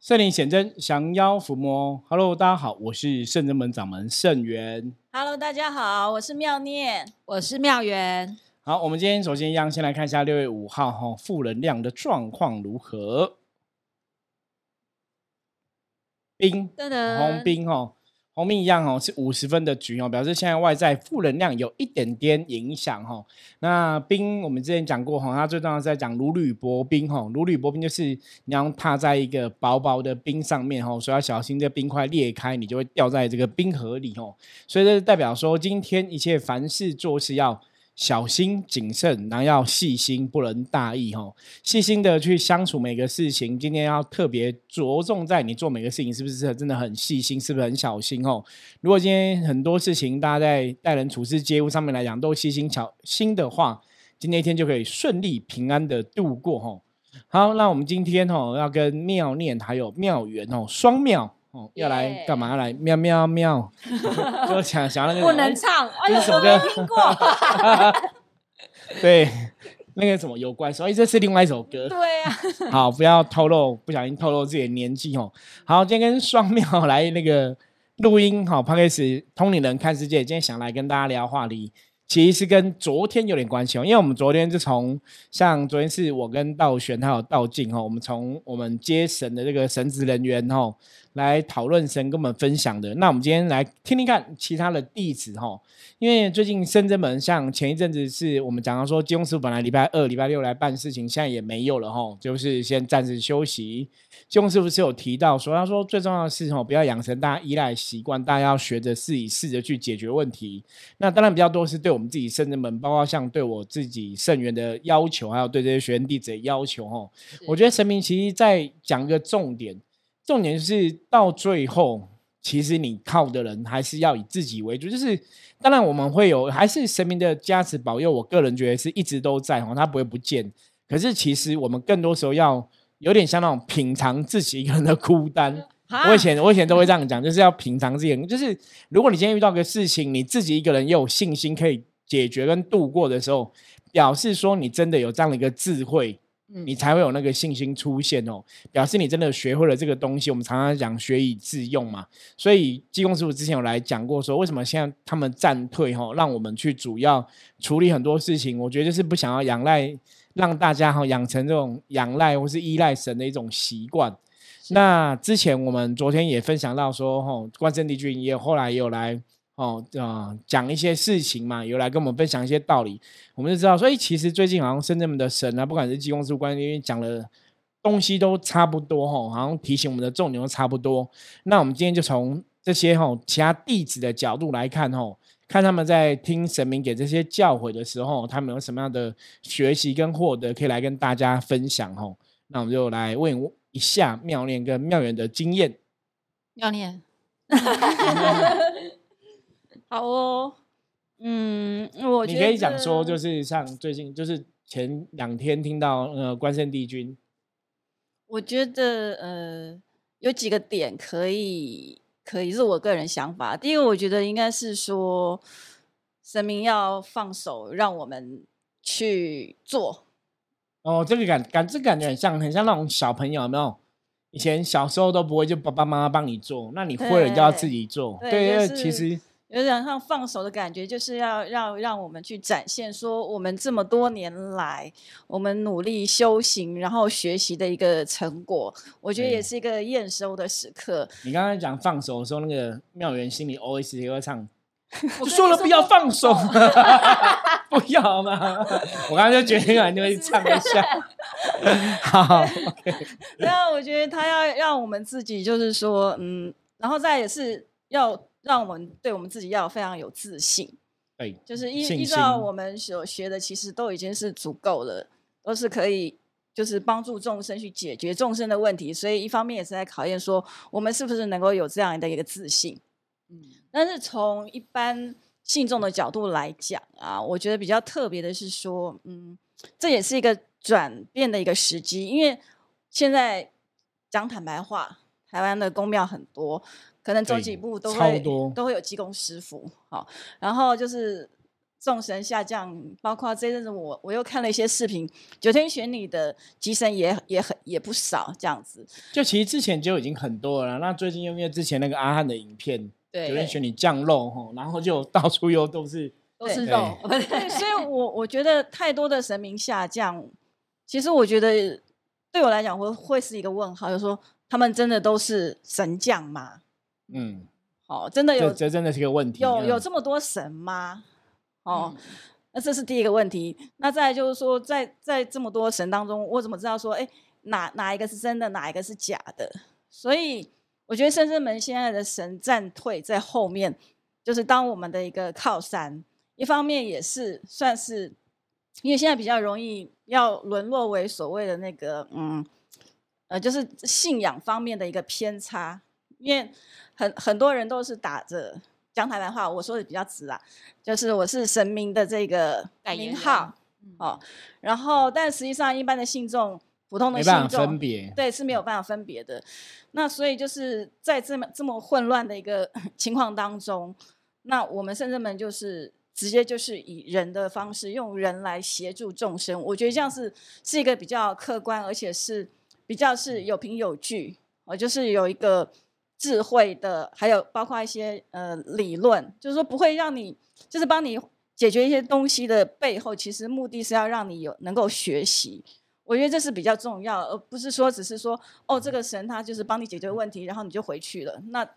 圣灵显真，降妖伏魔。Hello，大家好，我是圣真门掌门圣元。Hello，大家好，我是妙念。我是妙元，好，我们今天首先一样，先来看一下六月五号哈负能量的状况如何。冰红冰哦，我们一样哦，是五十分的局哦，表示现在外在负能量有一点点影响哈、哦。那冰我们之前讲过哈、它最重要是在讲如履薄冰哈、如履薄冰就是你要踏在一个薄薄的冰上面哈、所以要小心这冰块裂开，你就会掉在这个冰河里哦。所以这代表说，今天一切凡事做事要。小心谨慎，然后要细心，不能大意哈。细心的去相处每个事情，今天要特别着重在你做每个事情是不是真的很细心，是不是很小心哦。如果今天很多事情大家在待人处事、接物上面来讲都细心小心的话，今天一天就可以顺利平安的度过哈。好，那我们今天哦要跟妙念还有妙缘哦双妙。哦，要来干嘛？要来喵喵喵！就想想要那个不能唱，哎呦，这是什么我没歌听过。对，那个什么有关，所以这是另外一首歌。对啊，好，不要透露，不小心透露自己的年纪哦。好，今天跟双妙来那个录音，好 p o d c 通灵人看世界，今天想来跟大家聊话题，其实是跟昨天有点关系哦，因为我们昨天就从像昨天是我跟道玄还有道静哦，我们从我们接神的这个神职人员哦来讨论神跟我们分享的。那我们今天来听听看其他的弟子哈，因为最近深圳门像前一阵子是我们讲到说，金庸师傅本来礼拜二、礼拜六来办事情，现在也没有了哈，就是先暂时休息。金庸师傅是有提到说，他说最重要的是哦，不要养成大家依赖习惯，大家要学着自己试着去解决问题。那当然比较多是对我们自己圣人门，包括像对我自己圣元的要求，还有对这些学员弟子的要求哈。我觉得神明其实在讲一个重点，重点就是到最后，其实你靠的人还是要以自己为主。就是当然我们会有，还是神明的加持保佑，我个人觉得是一直都在哦，他不会不见。可是其实我们更多时候要有点像那种品尝自己一个人的孤单。我以前我以前都会这样讲，就是要品尝自己的。就是如果你今天遇到个事情，你自己一个人又有信心可以解决跟度过的时候，表示说你真的有这样的一个智慧，你才会有那个信心出现哦。表示你真的学会了这个东西。我们常常讲学以致用嘛。所以济公师傅之前有来讲过说，为什么现在他们暂退哈、哦，让我们去主要处理很多事情。我觉得就是不想要仰赖，让大家哈、养成这种仰赖或是依赖神的一种习惯。那之前我们昨天也分享到说，吼，关圣帝君也后来也有来哦，呃，讲一些事情嘛，有来跟我们分享一些道理，我们就知道，所以其实最近好像深圳的神啊，不管是济公师傅、关圣帝君讲的东西都差不多，吼，好像提醒我们的重点都差不多。那我们今天就从这些吼其他弟子的角度来看，吼，看他们在听神明给这些教诲的时候，他们有什么样的学习跟获得，可以来跟大家分享，吼。那我们就来问一下妙念跟妙缘的经验。妙念，好哦，嗯，我觉得你可以讲说，就是像最近，就是前两天听到呃关圣帝君，我觉得呃有几个点可以可以是我个人想法。第一个，我觉得应该是说神明要放手，让我们去做。哦，这个感感这感觉很像很像那种小朋友，有没有？以前小时候都不会，就爸爸妈妈帮你做，那你会了就要自己做。对对对，就是其实有点像放手的感觉，就是要要让我们去展现说，我们这么多年来，我们努力修行，然后学习的一个成果，我觉得也是一个验收的时刻。你刚才讲放手的时候，那个妙元心里 always 也会唱，我说了不要放手，不要嘛！我刚刚就决定了，就会唱一下。好，对啊，我觉得他要让我们自己，就是说，嗯，然后再也是要让我们对我们自己要非常有自信，哎，就是依信依照我们所学的，其实都已经是足够了，都是可以。就是帮助众生去解决众生的问题，所以一方面也是在考验说我们是不是能够有这样的一个自信。嗯，但是从一般信众的角度来讲啊，我觉得比较特别的是说，嗯，这也是一个转变的一个时机，因为现在讲坦白话，台湾的公庙很多，可能走几步都会都会有济公师傅，好，然后就是众神下降，包括这阵子我我又看了一些视频，九天玄女的机神也也很也不少，这样子。就其实之前就已经很多了，那最近因为之前那个阿汉的影片，对九天玄女降肉吼，然后就到处又都是 都是对肉，对，所以我我觉得太多的神明下降，其实我觉得对我来讲会会是一个问号，就是说他们真的都是神将吗？嗯，哦，真的有这这真的是个问题。有有嗯这么多神吗？哦，嗯那这是第一个问题。那再来就是说，在在这么多神当中，我怎么知道说，哎，哪哪一个是真的，哪一个是假的？所以我觉得圣圳门现在的神战退在后面，就是当我们的一个靠山。一方面也是算是，因为现在比较容易要沦落为所谓的那个嗯呃，就是信仰方面的一个偏差，因为很很多人都是打着讲台湾话，我说的比较直啊，就是我是神明的这个名号嗯哦，然后但实际上一般的信众，普通的信众分众，别。对是没有办法分别的。那所以就是在这么这么混乱的一个 情况当中，那我们圣人们就是直接就是以人的方式，用人来协助众生。我觉得这样是是一个比较客观，而且是比较是有凭有据，哦，就是有一个智慧的，还有包括一些呃理论，就是说不会让你，就是帮你解决一些东西的背后，其实目的是要让你有能够学习。我觉得这是比较重要，而不是说只是说哦，这个神他就是帮你解决问题，然后你就回去了。那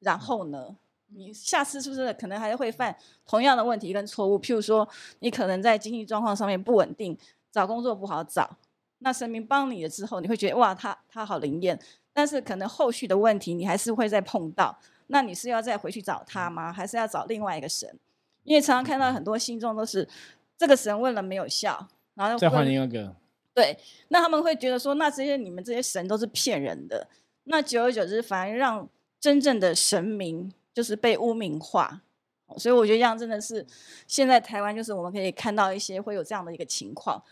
然后呢？你下次是不是可能还会犯同样的问题跟错误？譬如说，你可能在经济状况上面不稳定，找工作不好找，那神明帮你了之后，你会觉得哇，他他好灵验，但是可能后续的问题你还是会再碰到。那你是要再回去找他吗？还是要找另外一个神？因为常常看到很多信众都是这个神问了没有效，然后再换另外一个，对，那他们会觉得说，那这些你们这些神都是骗人的。那久而久之，反而让真正的神明就是被污名化。哦所以我觉得这样真的是现在台湾就是我们可以看到一些会有这样的一个情况。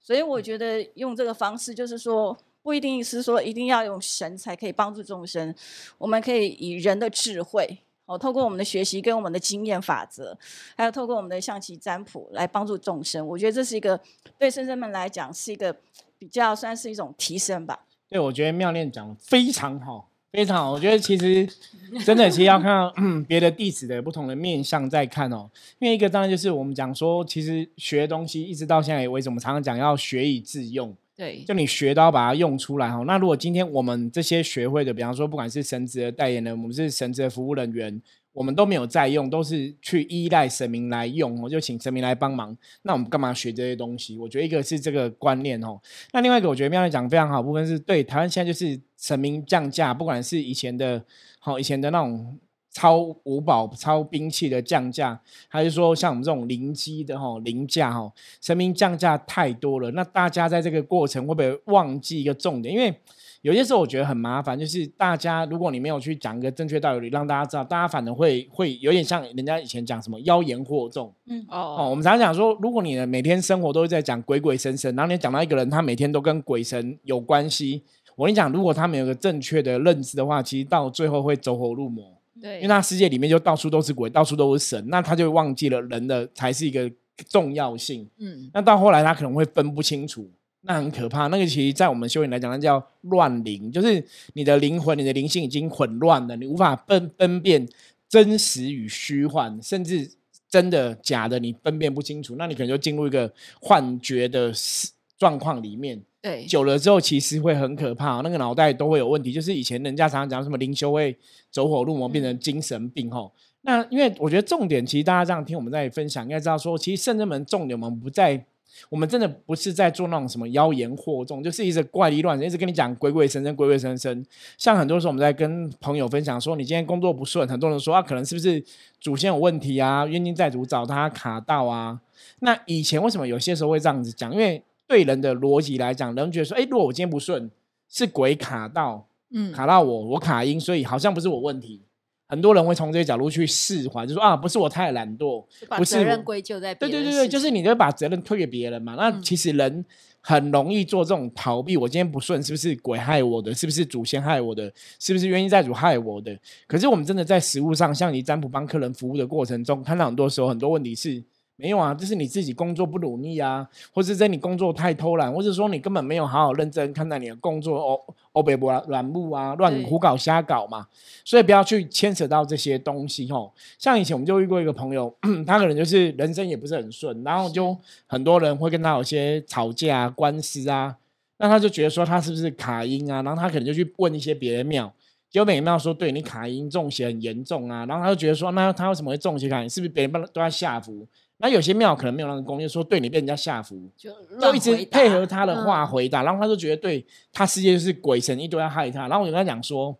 所以我觉得用这个方式，就是说不一定是说一定要用神才可以帮助众生，我们可以以人的智慧。哦，透过我们的学习跟我们的经验法则，还有透过我们的象棋占卜来帮助众生，我觉得这是一个对圣生们来讲是一个比较算是一种提升吧。对我觉得妙念讲非常好，非常好。我觉得其实真的其实要看到别的弟子的不同的面向再看哦，因为一个当然就是我们讲说，其实学东西一直到现在为止，我们常常讲要学以致用。对，就你学到把它用出来哈。那如果今天我们这些学会的，比方说不管是神职的代言人，我们是神职的服务人员，我们都没有在用，都是去依赖神明来用，我就请神明来帮忙。那我们干嘛学这些东西？我觉得一个是这个观念哦，那另外一个我觉得妙丽讲得非常好部分是对台湾现在就是神明降价，不管是以前的好、以前的那种。超五宝、超兵器的降价，还是说像我们这种零机的哈、零价哈，神明降价太多了，那大家在这个过程会不会忘记一个重点？因为有些时候我觉得很麻烦，就是大家如果你没有去讲一个正确道理，让大家知道，大家反而会会有点像人家以前讲什么妖言惑众嗯哦。哦，我们常常讲说，如果你的每天生活都是在讲鬼鬼神神，然后你讲到一个人他每天都跟鬼神有关系，我跟你讲，如果他没有个正确的认知的话，其实到最后会走火入魔。对，因为他世界里面就到处都是鬼，到处都是神，那他就忘记了人的才是一个重要性。嗯，那到后来他可能会分不清楚，那很可怕。那个其实，在我们修行来讲，那叫乱灵，就是你的灵魂、你的灵性已经混乱了，你无法分分辨真实与虚幻，甚至真的假的，你分辨不清楚，那你可能就进入一个幻觉的状况里面。对，久了之后，其实会很可怕、那个脑袋都会有问题。就是以前人家常常讲什么灵修会走火入魔，变成精神病吼。那因为我觉得重点，其实大家这样听我们在分享，应该知道说，其实圣人门重点我们不在，我们真的不是在做那种什么妖言惑众，就是一直怪力乱神，一直跟你讲鬼鬼神神、鬼鬼神神。像很多时候我们在跟朋友分享说，你今天工作不顺，很多人说啊，可能是不是祖先有问题啊，冤亲债主找他卡到啊。那以前为什么有些时候会这样子讲？因为对人的逻辑来讲，人觉得说，哎，如果我今天不顺，是鬼卡到，嗯，卡到我，我卡音，所以好像不是我问题。很多人会从这些角度去释怀，就说啊，不是我太懒惰，把不是我责任归咎在对对对对，就是身你就把责任推给别人嘛。那嗯其实人很容易做这种逃避。我今天不顺，是不是鬼害我的？是不是祖先害我的？是不是冤亲债主害我的？可是我们真的在实物上，像你占卜帮客人服务的过程中，看到很多时候很多问题是没有啊，就是你自己工作不努力啊，或者在你工作太偷懒，或者说你根本没有好好认真看待你的工作，哦哦北不软木啊，乱胡搞瞎搞嘛，所以不要去牵扯到这些东西吼。像以前我们就遇过一个朋友，他可能就是人生也不是很顺，然后就很多人会跟他有些吵架、啊、官司啊，那他就觉得说他是不是卡音啊，然后他可能就去问一些别的庙。结果每个庙说对你卡音中邪很严重啊，然后他就觉得说，那他为什么会中邪卡音？是不是别人都在下符？那有些庙可能没有那个功力，说对你被人家下符，就就一直配合他的话嗯回答，然后他就觉得对他世界就是鬼神一堆要害他，然后我就跟他讲说，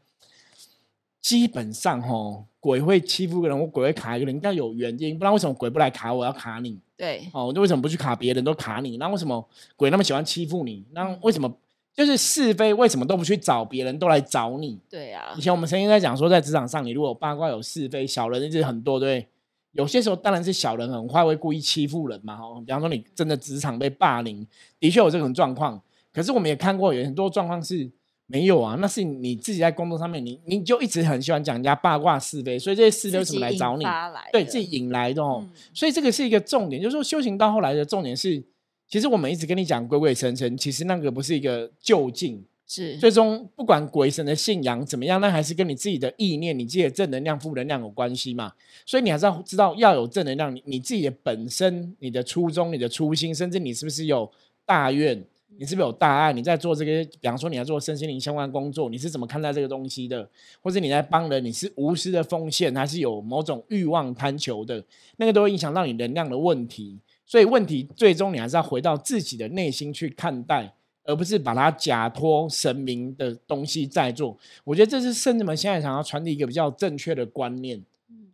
基本上吼鬼会欺负一个人，或鬼会卡一个人，应该有原因，不然为什么鬼不来卡我，要卡你？对哦，那为什么不去卡别人，都卡你？那为什么鬼那么喜欢欺负你？那嗯为什么就是是非为什么都不去找别人，都来找你？对啊以，前我们曾经在讲说，在职场上，你如果有八卦有是非，小人一直很多，对？有些时候当然是小人很坏，会故意欺负人嘛。哦，比方说你真的职场被霸凌，的确有这种状况。可是我们也看过有很多状况是没有啊，那是你自己在工作上面，你你就一直很喜欢讲人家八卦是非，所以这些是非为什么来找你？对自己引来的哦。嗯所以这个是一个重点，就是说修行到后来的重点是，其实我们一直跟你讲鬼鬼神神，其实那个不是一个就近，是最终不管鬼神的信仰怎么样，那还是跟你自己的意念、你自己的正能量、负能量有关系嘛。所以你还是要知道要有正能量，你你自己的本身、你的初衷、你的初心，甚至你是不是有大愿，你是不是有大爱？你在做这个，比方说你要做身心灵相关工作，你是怎么看待这个东西的？或者你在帮人，你是无私的奉献，还是有某种欲望贪求的？那个都会影响到你能量的问题。所以问题最终你还是要回到自己的内心去看待。而不是把它假托神明的东西在做。我觉得这是圣人们现在想要传递一个比较正确的观念。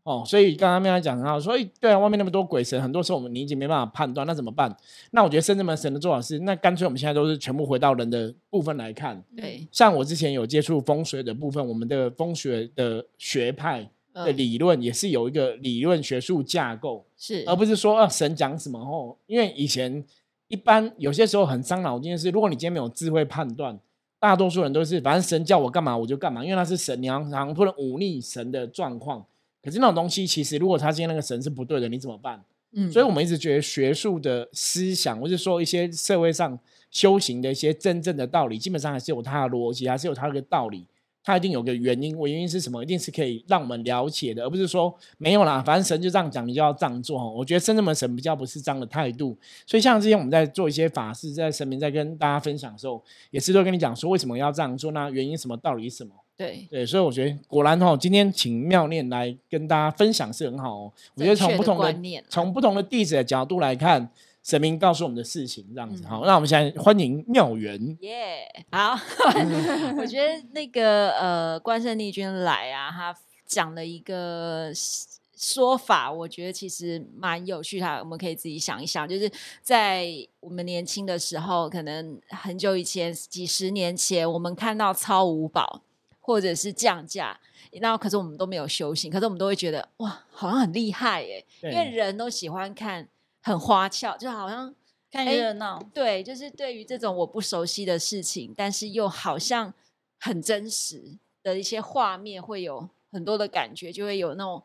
哦，所以刚刚面来讲到说，哎，对啊，外面那么多鬼神，很多时候我们你已经没办法判断，那怎么办？那我觉得圣人们神的做法是，那干脆我们现在都是全部回到人的部分来看。对像我之前有接触风水的部分，我们的风水的学派的嗯理论也是有一个理论学术架构。是而不是说啊神讲什么哦，因为以前一般有些时候很伤脑筋的是，如果你今天没有智慧判断，大多数人都是反正神叫我干嘛我就干嘛，因为他是神，你好像不能忤逆神的状况。可是那种东西，其实如果他今天那个神是不对的，你怎么办？嗯所以我们一直觉得学术的思想，或者说一些社会上修行的一些真正的道理，基本上还是有它的逻辑，还是有它的道理。它一定有个原因，我原因是什么？一定是可以让我们了解的，而不是说没有啦，反正神就这样讲，你就要这样做。我觉得真正的神比较不是这样的态度。所以像之前我们在做一些法事，在神明在跟大家分享的时候，也是都跟你讲说为什么要这样做，那原因什么，道理是什么。对对，所以我觉得果然哦，今天请妙念来跟大家分享是很好哦。我觉得从不同的观念啊从不同的弟子的角度来看，神明告诉我们的事情，这样子。嗯好，那我们现在欢迎妙缘。耶好，我觉得那个呃，关圣帝君来啊，他讲了一个说法，我觉得其实蛮有趣的，我们可以自己想一想，就是在我们年轻的时候，可能很久以前，几十年前，我们看到超五宝或者是降价。然后，可是我们都没有修行，可是我们都会觉得哇，好像很厉害耶，因为人都喜欢看很花俏，就好像看哎热闹，对，就是对于这种我不熟悉的事情，但是又好像很真实的一些画面，会有很多的感觉，就会有那种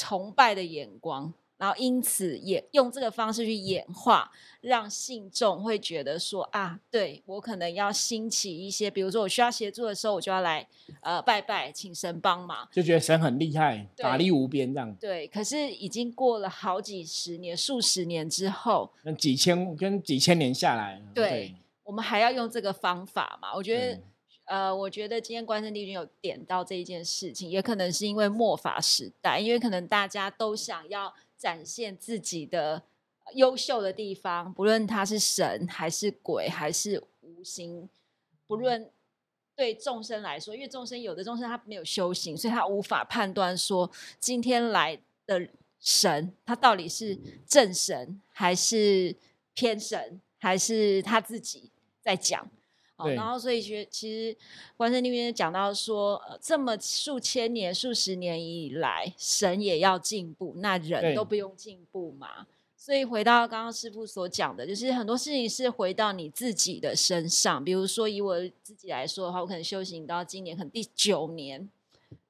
崇拜的眼光，然后因此也用这个方式去演化，让信众会觉得说啊，对我可能要兴起一些，比如说我需要协助的时候，我就要来呃拜拜，请神帮忙。就觉得神很厉害，法力无边这样。对，可是已经过了好几十年、数十年之后，那几千跟几千年下来，对我们还要用这个方法嘛？我觉得，呃，我觉得今天关圣帝君有点到这一件事情，也可能是因为末法时代，因为可能大家都想要展现自己的呃优秀的地方，不论他是神还是鬼还是无形，不论对众生来说，因为众生有的众生他没有修行，所以他无法判断说今天来的神他到底是正神还是偏神，还是他自己在讲。哦，然后所以觉其实关圣帝君讲到说，呃，这么数千年、数十年以来，神也要进步，那人都不用进步嘛？所以回到刚刚师傅所讲的，就是很多事情是回到你自己的身上。比如说以我自己来说的话，我可能修行到今年可能第九年，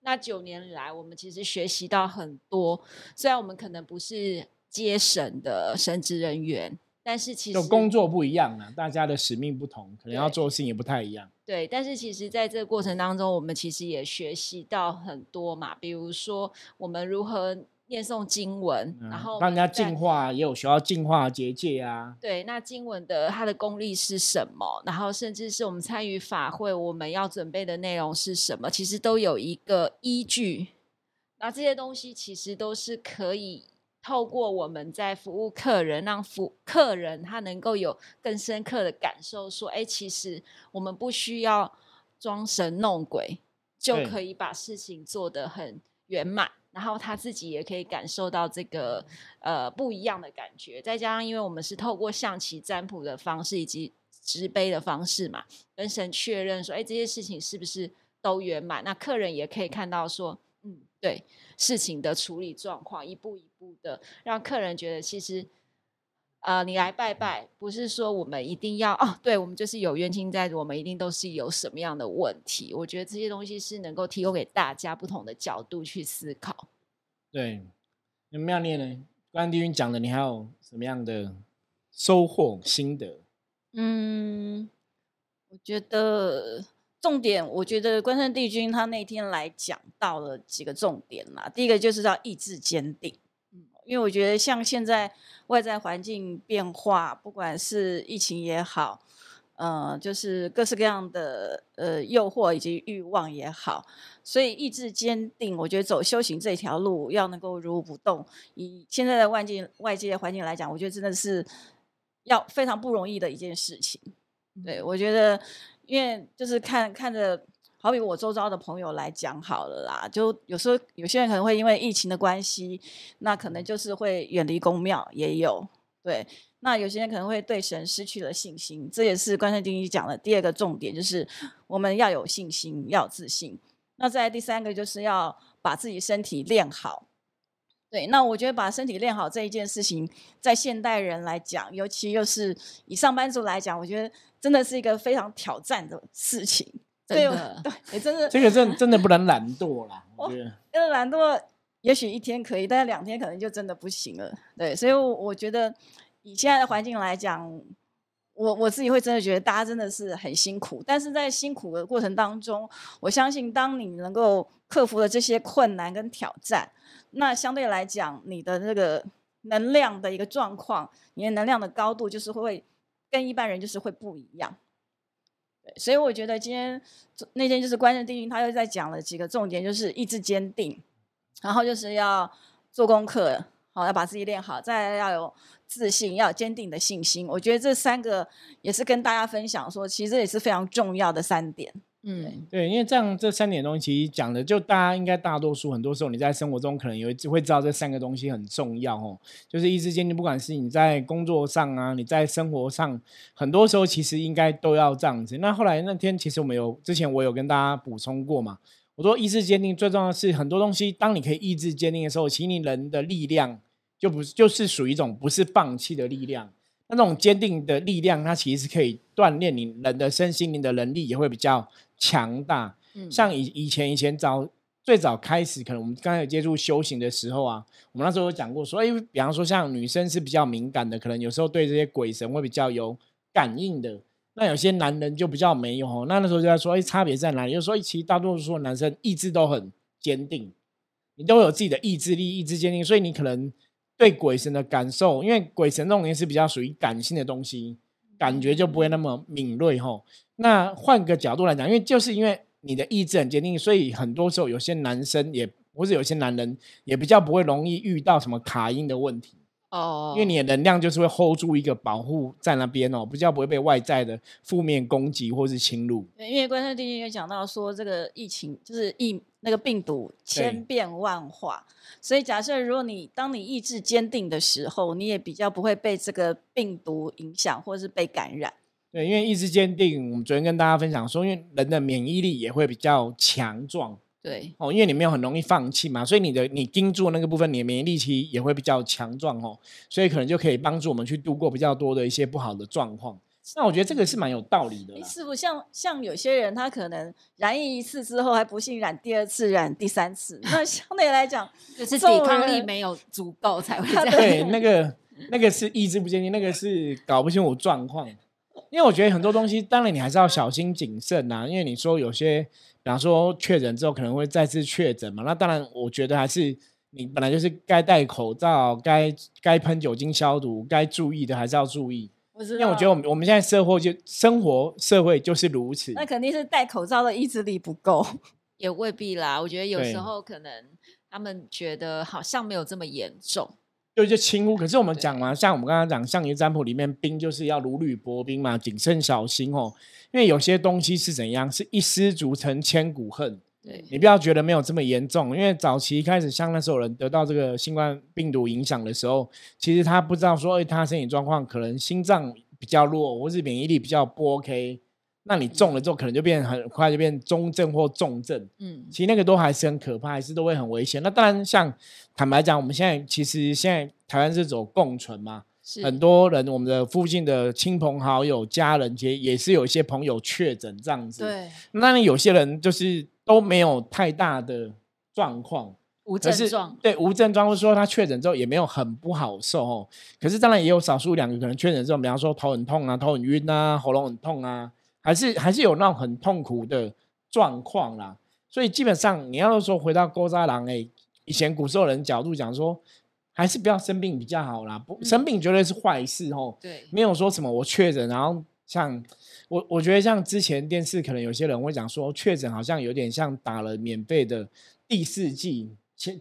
那九年来我们其实学习到很多。虽然我们可能不是接神的神职人员，但是其实就工作不一样啊，大家的使命不同，可能要做的事情也不太一样。对，但是其实在这个过程当中，我们其实也学习到很多嘛，比如说我们如何念诵经文，嗯然后让人家我们在净化，也有学到净化结界啊。对，那经文的它的功力是什么？然后甚至是我们参与法会，我们要准备的内容是什么？其实都有一个依据。那这些东西其实都是可以透过我们在服务客人，让服客人他能够有更深刻的感受，说，哎，其实我们不需要装神弄鬼，就可以把事情做得很圆满。然后他自己也可以感受到这个呃不一样的感觉，再加上因为我们是透过象棋占卜的方式以及执杯的方式嘛，跟神确认说，哎，这些事情是不是都圆满？那客人也可以看到说，嗯，对事情的处理状况，一步一步的让客人觉得其实。呃，你来拜拜，不是说我们一定要哦，对我们就是有冤亲债主，我们一定都是有什么样的问题？我觉得这些东西是能够提供给大家不同的角度去思考。对，那妙念呢？关帝君讲的，你还有什么样的收获心得？嗯，我觉得重点，我觉得关圣帝君他那天来讲到了几个重点啦。第一个就是要意志坚定，嗯，因为我觉得像现在外在环境变化，不管是疫情也好，呃，就是各式各样的呃诱惑以及欲望也好，所以意志坚定，我觉得走修行这条路要能够如如不动。以现在的外界外界的环境来讲，我觉得真的是要非常不容易的一件事情。对，我觉得，因为就是看看着，好比我周遭的朋友来讲好了啦，就有时候有些人可能会因为疫情的关系，那可能就是会远离公庙，也有对。那有些人可能会对神失去了信心，这也是关圣帝君讲的第二个重点，就是我们要有信心，要自信。那在第三个就是要把自己身体练好。对，那我觉得把身体练好这一件事情，在现代人来讲，尤其又是以上班族来讲，我觉得真的是一个非常挑战的事情。对我真的对，也真的这个真真的不能懒惰啦，我哦觉得。因为懒惰，也许一天可以，但是两天可能就真的不行了。对，所以我我觉得以现在的环境来讲，我我自己会真的觉得大家真的是很辛苦，但是在辛苦的过程当中，我相信当你能够克服了这些困难跟挑战，那相对来讲，你的那个能量的一个状况，你的能量的高度就是会跟一般人就是会不一样。对，所以我觉得今天那天就是关圣帝君，他又在讲了几个重点，就是意志坚定，然后就是要做功课，好要把自己练好，再要有自信，要有坚定的信心。我觉得这三个也是跟大家分享说，其实也是非常重要的三点。嗯，对，因为这样这三点东西其实讲的，就大家应该大多数很多时候你在生活中可能也会会知道这三个东西很重要哦，就是意志坚定，不管是你在工作上啊，你在生活上，很多时候其实应该都要这样子。那后来那天其实我们有之前我有跟大家补充过嘛，我说意志坚定最重要的是很多东西，当你可以意志坚定的时候，其实你人的力量就不是就是属于一种不是放弃的力量。那种坚定的力量，它其实是可以锻炼你人的身心灵的能力，也会比较强大。嗯像以以前以前早最早开始，可能我们刚才有接触修行的时候啊，我们那时候有讲过说，哎，比方说像女生是比较敏感的，可能有时候对这些鬼神会比较有感应的。那有些男人就比较没有哦。那那时候就在说，哎，差别在哪里？就说，其实大多数的男生意志都很坚定，你都有自己的意志力、意志坚定，所以你可能对鬼神的感受，因为鬼神这种东西是比较属于感性的东西，感觉就不会那么敏锐吼。那换个角度来讲，因为就是因为你的意志很坚定，所以很多时候有些男生也或者有些男人也比较不会容易遇到什么卡音的问题，哦，因为你的能量就是会 hold 住一个保护在那边哦，比较不会被外在的负面攻击或是侵入。对因为关圣帝君有讲到说，这个疫情就是疫那个病毒千变万化，所以假设如果你当你意志坚定的时候，你也比较不会被这个病毒影响或是被感染。对，因为意志坚定，我们昨天跟大家分享说，因为人的免疫力也会比较强壮对，哦，因为你没有很容易放弃嘛，所以你的你盯住那个部分，你的免疫力其实也会比较强壮哦，所以可能就可以帮助我们去度过比较多的一些不好的状况。那我觉得这个是蛮有道理的。是不，像像有些人，他可能染疫一次之后，还不幸染第二次、染第三次，那相对来讲，就是抵抗力没有足够才会这样。对，那个那个是意志不坚定，那个是搞不清楚状况。因为我觉得很多东西，当然你还是要小心谨慎呐。因为你说有些，比方说确诊之后可能会再次确诊嘛，那当然我觉得还是你本来就是该戴口罩、该该喷酒精消毒、该注意的还是要注意。因为我觉得我们我们现在社会就生活社会就是如此。那肯定是戴口罩的意志力不够，也未必啦。我觉得有时候可能他们觉得好像没有这么严重，就就轻忽。可是我们讲嘛，像我们刚刚讲象棋占卜里面，兵就是要如履薄冰嘛，谨慎小心哦。因为有些东西是怎样，是一失足成千古恨。对你不要觉得没有这么严重，因为早期一开始像那时候人得到这个新冠病毒影响的时候，其实他不知道说，哎，他身体状况可能心脏比较弱，或是免疫力比较不 OK，那你中了之后可能就变很快就变中症或重症。嗯，其实那个都还是很可怕，还是都会很危险。那当然，像坦白讲，我们现在其实现在台湾是走共存嘛，很多人我们的附近的亲朋好友、家人，其实也是有一些朋友确诊这样子。对，那有些人就是。都没有太大的状况，无症状，对无症状，或者说他确诊之后也没有很不好受哦。可是当然也有少数两个可能确诊之后，比方说头很痛啊、头很晕啊、喉咙很痛啊，还是还是有那种很痛苦的状况啦。所以基本上你要说回到勾扎郎哎，以前古时候人角度讲说，还是不要生病比较好啦。不生病绝对是坏事哦。对，没有说什么我确诊，然后像。我我觉得像之前电视可能有些人会讲说确诊好像有点像打了免费的第四剂，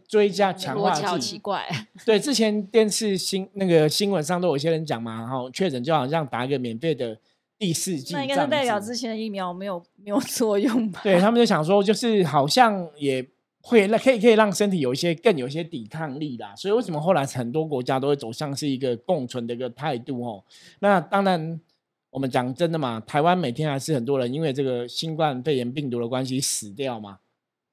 追加强化剂。奇怪。对，之前电视新那个新闻上都有一些人讲嘛，然后确诊就好像打一个免费的第四季，那应该是代表之前的疫苗没有没有作用吧？对他们就想说，就是好像也会那可以可以让身体有一些更有一些抵抗力啦。所以为什么后来很多国家都会走向是一个共存的一个态度哦？那当然。我们讲真的嘛，台湾每天还是很多人因为这个新冠肺炎病毒的关系死掉嘛，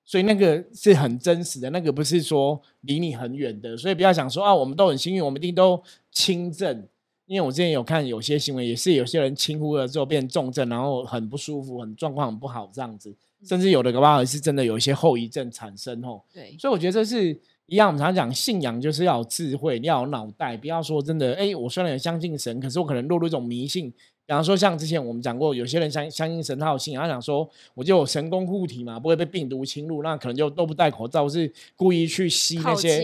所以那个是很真实的，那个不是说离你很远的，所以不要想说啊，我们都很幸运，我们一定都轻症。因为我之前有看有些新闻，也是有些人轻忽了之后变重症，然后很不舒服，很状况很不好这样子，甚至有的个吧是真的有一些后遗症产生哦。对，所以我觉得这是一样，我们常讲信仰就是要有智慧，你要有脑袋，不要说真的，哎，我虽然有相信神，可是我可能落入一种迷信。比方说，像之前我们讲过，有些人相相信神号信，他想说，我就有神功护体嘛，不会被病毒侵入，那可能就都不戴口罩，是故意去吸那些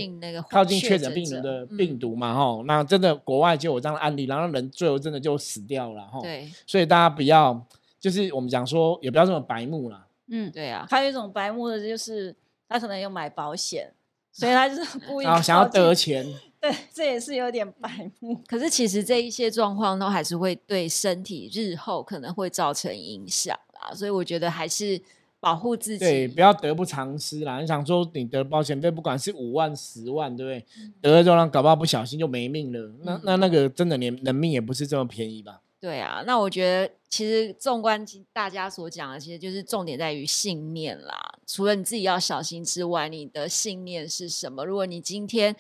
靠近确诊病毒的病毒嘛，哈。那真的国外就有这样的案例，然后人最后真的就死掉了，哈。对。所以大家不要，就是我们讲说，也不要这么白目了。嗯，对啊。还有一种白目的就是，他可能有买保险，所以他就是故意 想要得钱。对，这也是有点白目。可是其实这一些状况都还是会对身体日后可能会造成影响啦，所以我觉得还是保护自己，对，不要得不偿失啦。你想说你得保险费，不管是五万、十万，对不对？得了之后，搞不好不小心就没命了。那那那个真的连人命也不是这么便宜吧？对啊，那我觉得其实纵观大家所讲的，其实就是重点在于信念啦。除了你自己要小心之外，你的信念是什么？如果你今天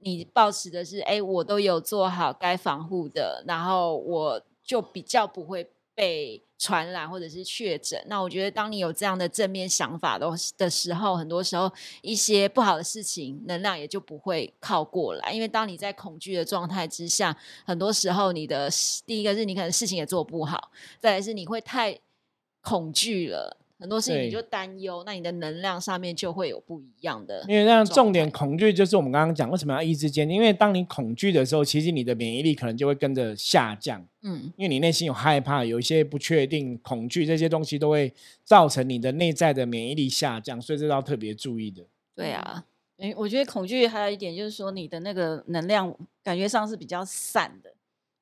你保持的是，哎，我都有做好该防护的，然后我就比较不会被传染或者是确诊。那我觉得，当你有这样的正面想法的的时候，很多时候一些不好的事情能量也就不会靠过来。因为当你在恐惧的状态之下，很多时候你的第一个是你可能事情也做不好，再来是你会太恐惧了。很多事情你就担忧，那你的能量上面就会有不一样的。因为这样重点恐惧就是我们刚刚讲为什么要意志坚定？因为当你恐惧的时候，其实你的免疫力可能就会跟着下降。嗯，因为你内心有害怕，有一些不确定、恐惧这些东西都会造成你的内在的免疫力下降，所以这要特别注意的。对啊，哎，我觉得恐惧还有一点就是说，你的那个能量感觉上是比较散的，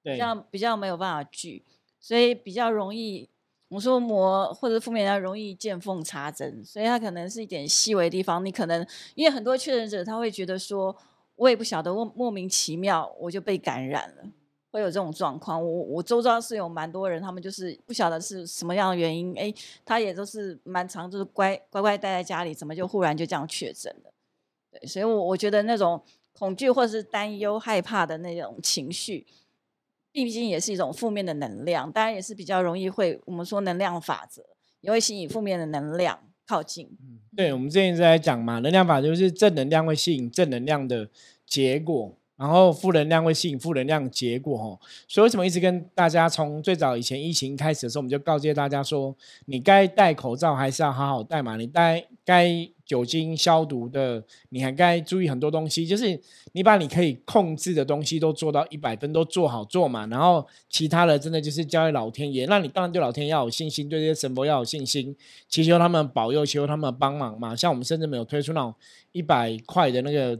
比较比较没有办法聚，所以比较容易。我说魔或者负面人容易见缝插针，所以他可能是一点细微的地方。你可能因为很多确诊者他会觉得说，我也不晓得莫莫名其妙我就被感染了，会有这种状况。我我周遭是有蛮多人，他们就是不晓得是什么样的原因，哎，他也都是蛮长，就是乖乖乖待在家里，怎么就忽然就这样确诊了？对，所以我我觉得那种恐惧或者是担忧、害怕的那种情绪。毕竟也是一种负面的能量，当然也是比较容易会我们说能量法则，也会吸引负面的能量靠近。对，我们之前一直在讲嘛，能量法就是正能量会吸引正能量的结果。然后负能量会吸引负能量结果哦，所以为什么一直跟大家从最早以前疫情开始的时候，我们就告诫大家说，你该戴口罩还是要好好戴嘛，你戴该酒精消毒的，你还该注意很多东西，就是你把你可以控制的东西都做到一百分，都做好做嘛，然后其他的真的就是交给老天爷，那你当然对老天要有信心，对这些神佛要有信心，祈求他们保佑，祈求他们帮忙嘛，像我们甚至没有推出那种一百块的那个。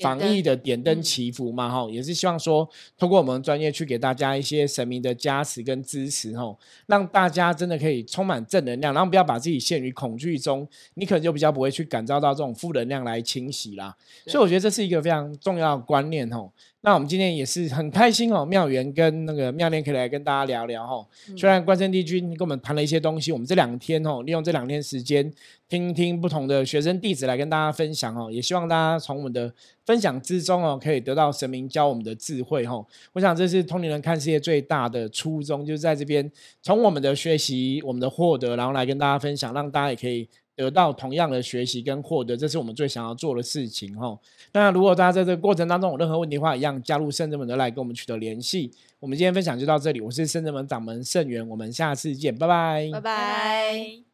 防疫的点灯祈福嘛，哈，也是希望说，通过我们专业去给大家一些神明的加持跟支持，吼，让大家真的可以充满正能量，然后不要把自己陷于恐惧中，你可能就比较不会去感召到这种负能量来侵袭啦。所以我觉得这是一个非常重要的观念，吼。那我们今天也是很开心哦，妙缘跟那个妙莲可以来跟大家聊聊哈。虽然关圣帝君跟我们谈了一些东西，我们这两天哦，利用这两天时间听听不同的学生弟子来跟大家分享哦，也希望大家从我们的分享之中哦，可以得到神明教我们的智慧哦。我想这是通灵人看世界最大的初衷，就是在这边从我们的学习、我们的获得，然后来跟大家分享，让大家也可以。得到同样的学习跟获得，这是我们最想要做的事情哈。那如果大家在这个过程当中有任何问题的话，一样加入圣人门的来跟我们取得联系。我们今天分享就到这里，我是圣人门掌门圣元，我们下次见，拜拜，拜拜。